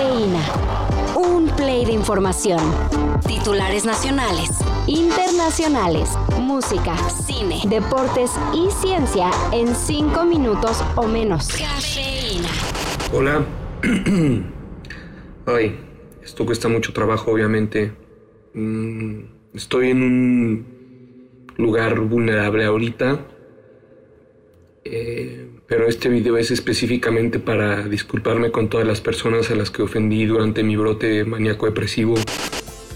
Cafeína. Un play de información. Titulares nacionales, internacionales, música, cine, deportes y ciencia en cinco minutos o menos. Cafeína. Hola. Ay, esto cuesta mucho trabajo, obviamente. Mm, estoy en un lugar vulnerable ahorita. Eh, pero este video es específicamente para disculparme con todas las personas a las que ofendí durante mi brote maníaco depresivo.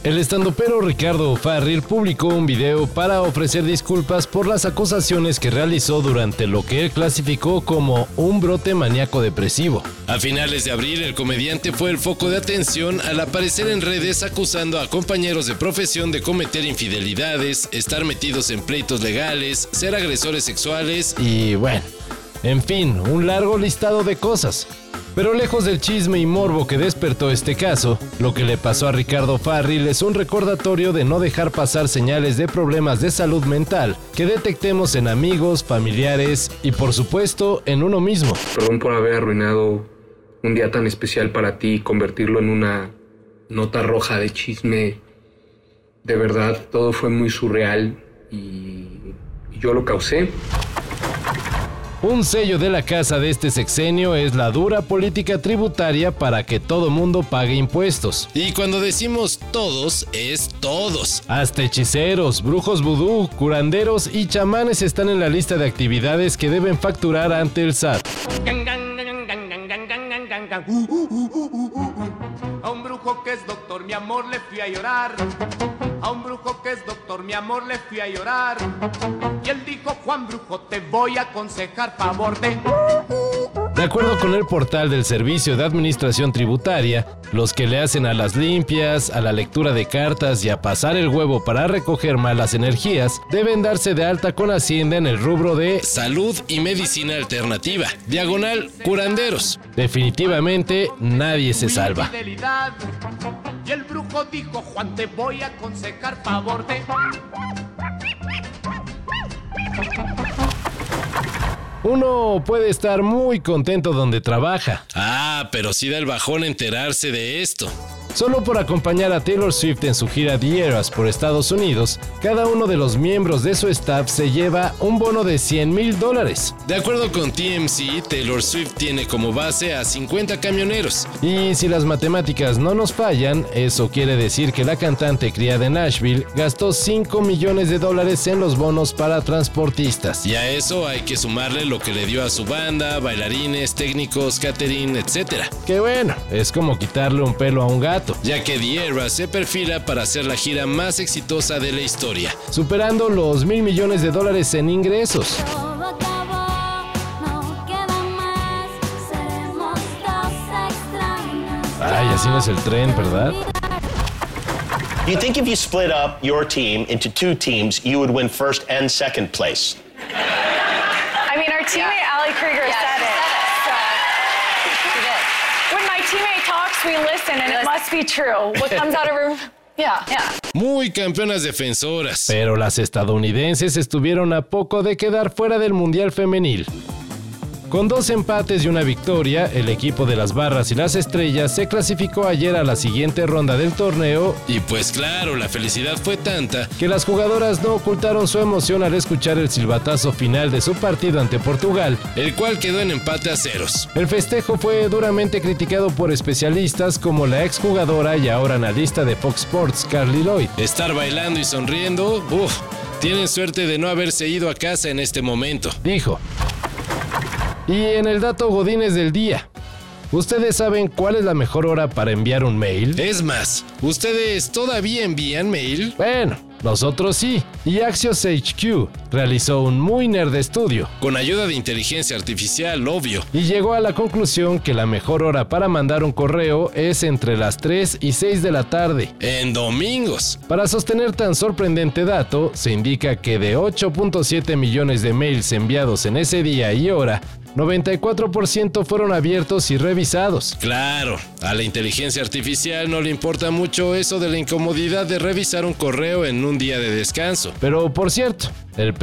El estandopero Ricardo Farril publicó un video para ofrecer disculpas por las acusaciones que realizó durante lo que él clasificó como un brote maníaco depresivo. A finales de abril, el comediante fue el foco de atención al aparecer en redes acusando a compañeros de profesión de cometer infidelidades, estar metidos en pleitos legales, ser agresores sexuales y bueno, en fin, un largo listado de cosas. Pero lejos del chisme y morbo que despertó este caso, lo que le pasó a Ricardo Farril es un recordatorio de no dejar pasar señales de problemas de salud mental que detectemos en amigos, familiares y por supuesto en uno mismo. Perdón por haber arruinado un día tan especial para ti y convertirlo en una nota roja de chisme. De verdad, todo fue muy surreal y yo lo causé. Un sello de la casa de este sexenio es la dura política tributaria para que todo mundo pague impuestos. Y cuando decimos todos, es todos. Hasta hechiceros, brujos vudú, curanderos y chamanes están en la lista de actividades que deben facturar ante el SAT. Que es doctor, mi amor, le fui a llorar. A un brujo que es doctor, mi amor, le fui a llorar. Y él dijo, Juan Brujo, te voy a aconsejar favor de... De acuerdo con el portal del Servicio de Administración Tributaria, los que le hacen a las limpias, a la lectura de cartas y a pasar el huevo para recoger malas energías, deben darse de alta con Hacienda en el rubro de salud y medicina alternativa, diagonal curanderos. Definitivamente nadie se salva. Y el brujo dijo, Juan, te voy a aconsejar favor de... Uno puede estar muy contento donde trabaja. Ah, pero sí da el bajón enterarse de esto. Solo por acompañar a Taylor Swift en su gira The Eras por Estados Unidos, cada uno de los miembros de su staff se lleva un bono de 100 mil dólares. De acuerdo con TMC, Taylor Swift tiene como base a 50 camioneros. Y si las matemáticas no nos fallan, eso quiere decir que la cantante criada en Nashville gastó 5 millones de dólares en los bonos para transportistas. Y a eso hay que sumarle lo que le dio a su banda, bailarines, técnicos, catering, etc. Que bueno, es como quitarle un pelo a un gato ya que The Era se perfila para ser la gira más exitosa de la historia, superando los mil millones de dólares en ingresos. Ay, así no es el tren, ¿verdad? You think if you split up your team into two teams, you would win first and second place? I mean, our teammate Ali Krieger said it. So. And it must be true. What comes out of her, yeah, yeah. Muy campeonas defensoras. Pero las estadounidenses estuvieron a poco de quedar fuera del Mundial Femenil. Con dos empates y una victoria, el equipo de las Barras y las Estrellas se clasificó ayer a la siguiente ronda del torneo y pues claro, la felicidad fue tanta que las jugadoras no ocultaron su emoción al escuchar el silbatazo final de su partido ante Portugal, el cual quedó en empate a ceros. El festejo fue duramente criticado por especialistas como la exjugadora y ahora analista de Fox Sports, Carly Lloyd. Estar bailando y sonriendo, uff, tienen suerte de no haberse ido a casa en este momento, dijo. Y en el dato Godines del día. ¿Ustedes saben cuál es la mejor hora para enviar un mail? Es más, ¿ustedes todavía envían mail? Bueno, nosotros sí. Y Axios HQ realizó un muy nerd estudio, con ayuda de inteligencia artificial, obvio, y llegó a la conclusión que la mejor hora para mandar un correo es entre las 3 y 6 de la tarde, en domingos. Para sostener tan sorprendente dato, se indica que de 8.7 millones de mails enviados en ese día y hora, 94% fueron abiertos y revisados. Claro, a la inteligencia artificial no le importa mucho eso de la incomodidad de revisar un correo en un día de descanso. Pero por cierto, el